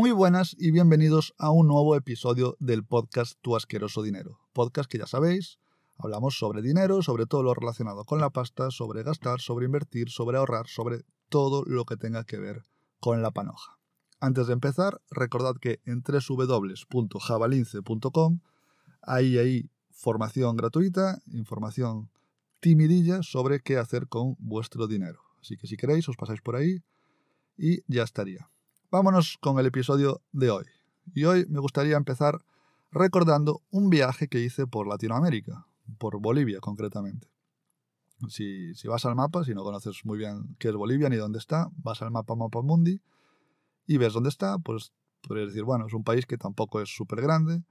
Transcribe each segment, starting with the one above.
Muy buenas y bienvenidos a un nuevo episodio del podcast Tu asqueroso dinero. Podcast que ya sabéis, hablamos sobre dinero, sobre todo lo relacionado con la pasta, sobre gastar, sobre invertir, sobre ahorrar, sobre todo lo que tenga que ver con la panoja. Antes de empezar, recordad que en www.javalince.com hay ahí formación gratuita, información timidilla sobre qué hacer con vuestro dinero. Así que si queréis, os pasáis por ahí y ya estaría. Vámonos con el episodio de hoy. Y hoy me gustaría empezar recordando un viaje que hice por Latinoamérica, por Bolivia concretamente. Si, vas al mapa, si no conoces muy bien qué es Bolivia ni dónde está, vas al mapa Mapa Mundi y ves dónde está, pues podrías decir, bueno, es un país que tampoco es súper grande,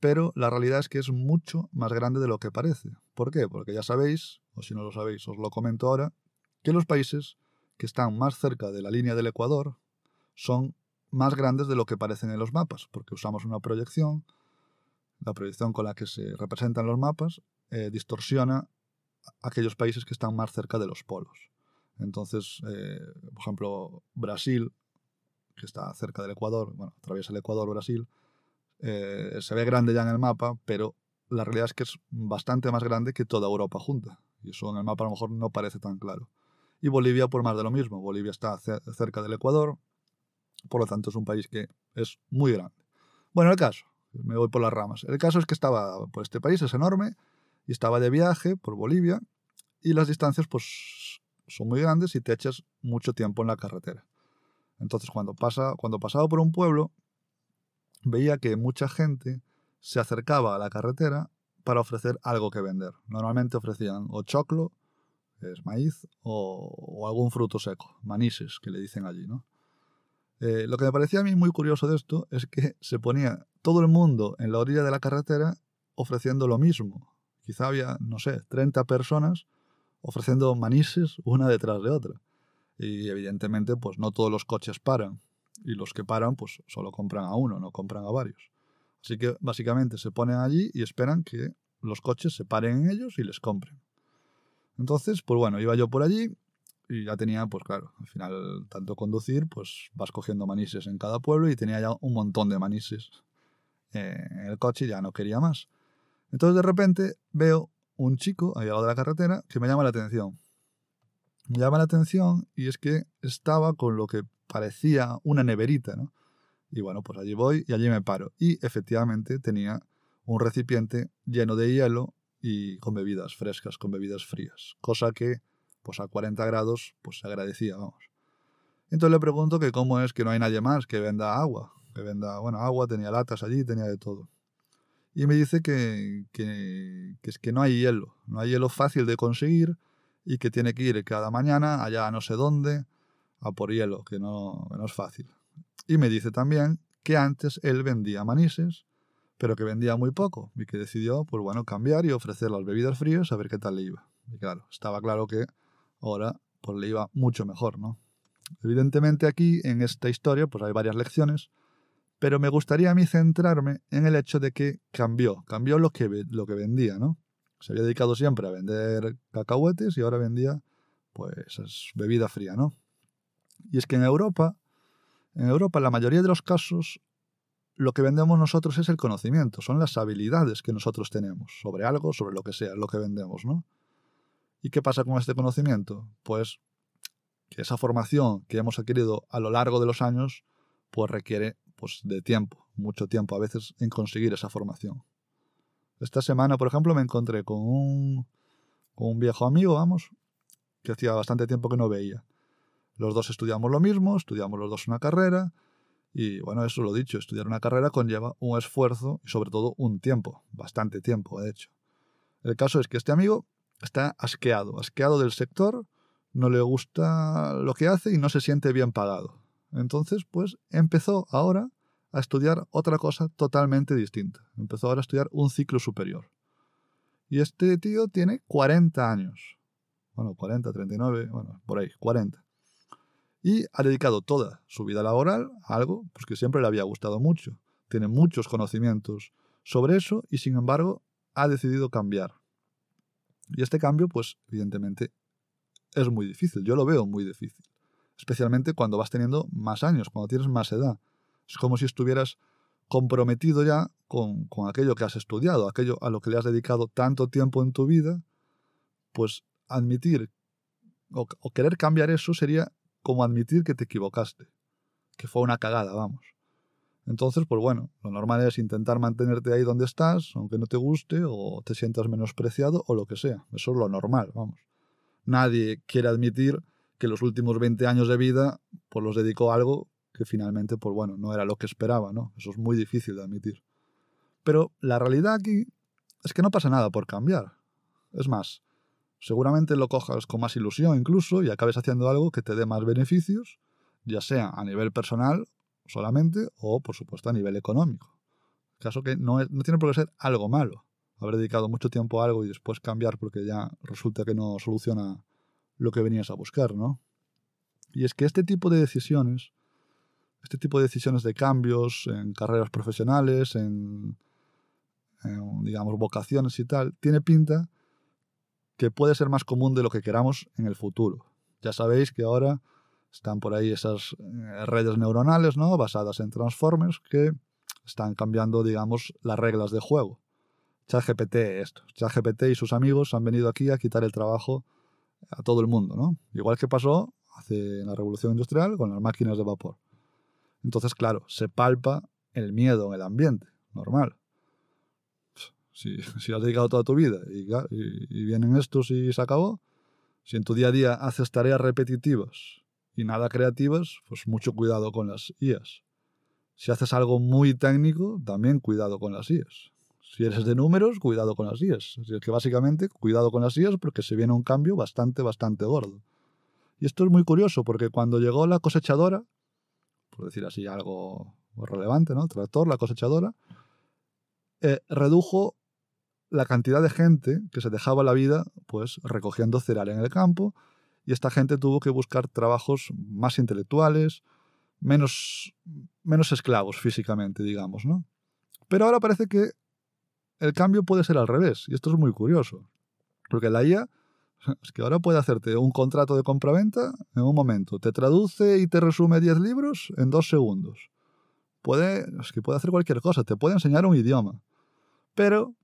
pero la realidad es que es mucho más grande de lo que parece. ¿Por qué? Porque ya sabéis, o si no lo sabéis, os lo comento ahora, que los países que están más cerca de la línea del Ecuador, son más grandes de lo que parecen en los mapas, porque usamos una proyección, la proyección con la que se representan los mapas eh, distorsiona aquellos países que están más cerca de los polos. Entonces, eh, por ejemplo, Brasil, que está cerca del Ecuador, bueno, atraviesa el Ecuador, Brasil, eh, se ve grande ya en el mapa, pero la realidad es que es bastante más grande que toda Europa junta. Y eso en el mapa a lo mejor no parece tan claro. Y Bolivia, por más de lo mismo. Bolivia está cerca del Ecuador, por lo tanto, es un país que es muy grande. Bueno, el caso, me voy por las ramas. El caso es que estaba, por este país es enorme, y estaba de viaje por Bolivia, y las distancias pues son muy grandes y te echas mucho tiempo en la carretera. Entonces, cuando, pasa, cuando pasaba por un pueblo, veía que mucha gente se acercaba a la carretera para ofrecer algo que vender. Normalmente ofrecían o choclo, que es maíz, o algún fruto seco, manises, que le dicen allí, ¿no? Eh, lo que me parecía a mí muy curioso de esto es que se ponía todo el mundo en la orilla de la carretera ofreciendo lo mismo. Quizá había, no sé, 30 personas ofreciendo manises una detrás de otra. Y evidentemente, pues no todos los coches paran. Y los que paran, pues solo compran a uno, no compran a varios. Así que básicamente se ponen allí y esperan que los coches se paren en ellos y les compren. Entonces, pues bueno, iba yo por allí y ya tenía, pues claro, al final, tanto conducir, pues vas cogiendo manises en cada pueblo y tenía ya un montón de manises en el coche y ya no quería más. Entonces de repente veo un chico al lado de la carretera que me llama la atención. Me llama la atención y es que estaba con lo que parecía una neverita, ¿no? Y bueno, pues allí voy y allí me paro. Y efectivamente tenía un recipiente lleno de hielo y con bebidas frescas, con bebidas frías. Cosa que pues a 40 grados, pues se agradecía, vamos. Entonces le pregunto que cómo es que no hay nadie más que venda agua, que venda, bueno, agua, tenía latas allí, tenía de todo. Y me dice que, que, es que no hay hielo, no hay hielo fácil de conseguir y que tiene que ir cada mañana allá no sé dónde a por hielo, que no, no es fácil. Y me dice también que antes él vendía manises, pero que vendía muy poco y que decidió, pues bueno, cambiar y ofrecer las bebidas frías a ver qué tal le iba. Y claro, estaba claro que ahora pues le iba mucho mejor, ¿no? Evidentemente aquí, en esta historia, pues hay varias lecciones, pero me gustaría a mí centrarme en el hecho de que cambió, cambió lo que, lo que vendía, ¿no? Se había dedicado siempre a vender cacahuetes y ahora vendía, pues, bebida fría, ¿no? Y es que en Europa, en Europa, la mayoría de los casos, lo que vendemos nosotros es el conocimiento, son las habilidades que nosotros tenemos sobre algo, sobre lo que sea, lo que vendemos, ¿no? ¿Y qué pasa con este conocimiento? Pues que esa formación que hemos adquirido a lo largo de los años, pues requiere pues, de tiempo, mucho tiempo a veces en conseguir esa formación. Esta semana, por ejemplo, me encontré con un, con un viejo amigo, vamos, que hacía bastante tiempo que no veía. Los dos estudiamos lo mismo, estudiamos los dos una carrera, y bueno, eso lo dicho, estudiar una carrera conlleva un esfuerzo y sobre todo un tiempo, bastante tiempo, de hecho. El caso es que este amigo está asqueado, asqueado del sector, no le gusta lo que hace y no se siente bien pagado. Entonces, pues empezó ahora a estudiar otra cosa totalmente distinta. Empezó ahora a estudiar un ciclo superior. Y este tío tiene 40 años. Bueno, 40, 39, bueno, por ahí, 40. Y ha dedicado toda su vida laboral a algo pues, que siempre le había gustado mucho. Tiene muchos conocimientos sobre eso y sin embargo ha decidido cambiar. Y este cambio, pues evidentemente, es muy difícil. Yo lo veo muy difícil. Especialmente cuando vas teniendo más años, cuando tienes más edad. Es como si estuvieras comprometido ya con, con aquello que has estudiado, aquello a lo que le has dedicado tanto tiempo en tu vida, pues admitir o, o, querer cambiar eso sería como admitir que te equivocaste, que fue una cagada, vamos. Entonces, pues bueno, lo normal es intentar mantenerte ahí donde estás, aunque no te guste o te sientas menospreciado o lo que sea. Eso es lo normal, vamos. Nadie quiere admitir que los últimos 20 años de vida pues los dedicó a algo que finalmente, pues bueno, no era lo que esperaba, ¿no? Eso es muy difícil de admitir. Pero la realidad aquí es que no pasa nada por cambiar. Es más, seguramente lo cojas con más ilusión incluso y acabes haciendo algo que te dé más beneficios, ya sea a nivel personal solamente o, por supuesto, a nivel económico. Caso que no, no tiene por qué ser algo malo. Haber dedicado mucho tiempo a algo y después cambiar porque ya resulta que no soluciona lo que venías a buscar, ¿no? Y es que este tipo de decisiones, este tipo de decisiones de cambios en carreras profesionales, en, en, digamos, vocaciones y tal, tiene pinta que puede ser más común de lo que queramos en el futuro. Ya sabéis que ahora están por ahí esas eh, redes neuronales, ¿no? Basadas en transformers que están cambiando, digamos, las reglas de juego. ChatGPT, esto. ChatGPT y sus amigos han venido aquí a quitar el trabajo a todo el mundo, ¿no? Igual que pasó hace en la revolución industrial con las máquinas de vapor. Entonces, claro, se palpa el miedo en el ambiente, normal. Si, si has dedicado toda tu vida y, y, y vienen estos y se acabó, si en tu día a día haces tareas repetitivas y nada creativas, pues mucho cuidado con las IAS. Si haces algo muy técnico, también cuidado con las IAS. Si eres de números, cuidado con las IAS. Así que básicamente, cuidado con las IAS porque se viene un cambio bastante, bastante gordo. Y esto es muy curioso porque cuando llegó la cosechadora, por decir así algo relevante, ¿no? Tractor, la cosechadora, eh, redujo la cantidad de gente que se dejaba la vida pues recogiendo cereal en el campo y esta gente tuvo que buscar trabajos más intelectuales, menos, menos esclavos físicamente, digamos, ¿no? Pero ahora parece que el cambio puede ser al revés, y esto es muy curioso, porque la IA es que ahora puede hacerte un contrato de compraventa en un momento, te traduce y te resume 10 libros en dos segundos. Puede, es que puede hacer cualquier cosa, te puede enseñar un idioma. Pero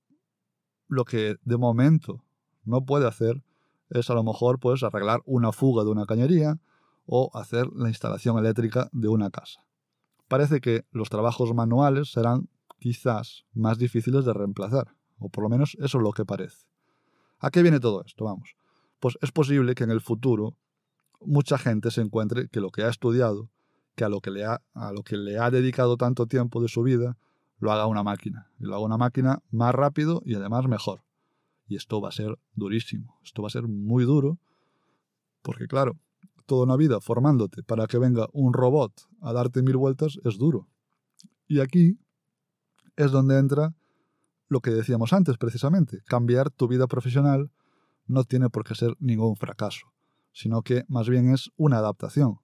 lo que de momento no puede hacer es a lo mejor pues arreglar una fuga de una cañería o hacer la instalación eléctrica de una casa. Parece que los trabajos manuales serán quizás más difíciles de reemplazar, o por lo menos eso es lo que parece. ¿A qué viene todo esto? Vamos. Pues es posible que en el futuro mucha gente se encuentre que lo que ha estudiado, que a lo que le ha, a lo que le ha dedicado tanto tiempo de su vida, lo haga una máquina. Y lo haga una máquina más rápido y además mejor. Y esto va a ser durísimo, esto va a ser muy duro, porque claro, toda una vida formándote para que venga un robot a darte mil vueltas es duro. Y aquí es donde entra lo que decíamos antes precisamente, cambiar tu vida profesional no tiene por qué ser ningún fracaso, sino que más bien es una adaptación.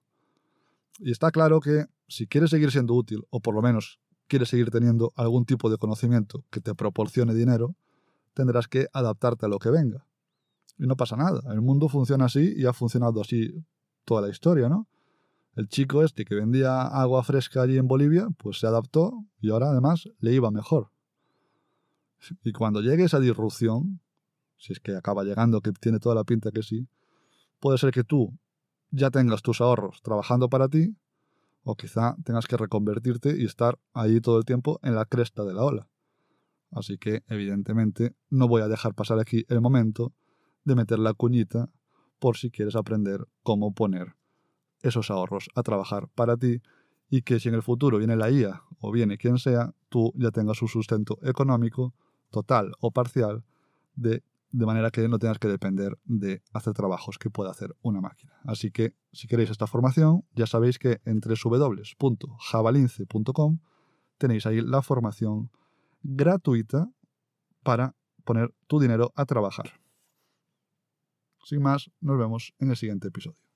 Y está claro que si quieres seguir siendo útil, o por lo menos quieres seguir teniendo algún tipo de conocimiento que te proporcione dinero, tendrás que adaptarte a lo que venga. Y no pasa nada. El mundo funciona así y ha funcionado así toda la historia, ¿no? El chico este que vendía agua fresca allí en Bolivia, pues se adaptó y ahora además le iba mejor. Y cuando llegue esa disrupción, si es que acaba llegando, que tiene toda la pinta que sí, puede ser que tú ya tengas tus ahorros trabajando para ti, o quizá tengas que reconvertirte y estar ahí todo el tiempo en la cresta de la ola. Así que, evidentemente, no voy a dejar pasar aquí el momento de meter la cuñita por si quieres aprender cómo poner esos ahorros a trabajar para ti y que si en el futuro viene la IA o viene quien sea, tú ya tengas un sustento económico total o parcial de, de manera que no tengas que depender de hacer trabajos que pueda hacer una máquina. Así que si queréis esta formación, ya sabéis que entre www.javalince.com tenéis ahí la formación gratuita para poner tu dinero a trabajar. Sin más, nos vemos en el siguiente episodio.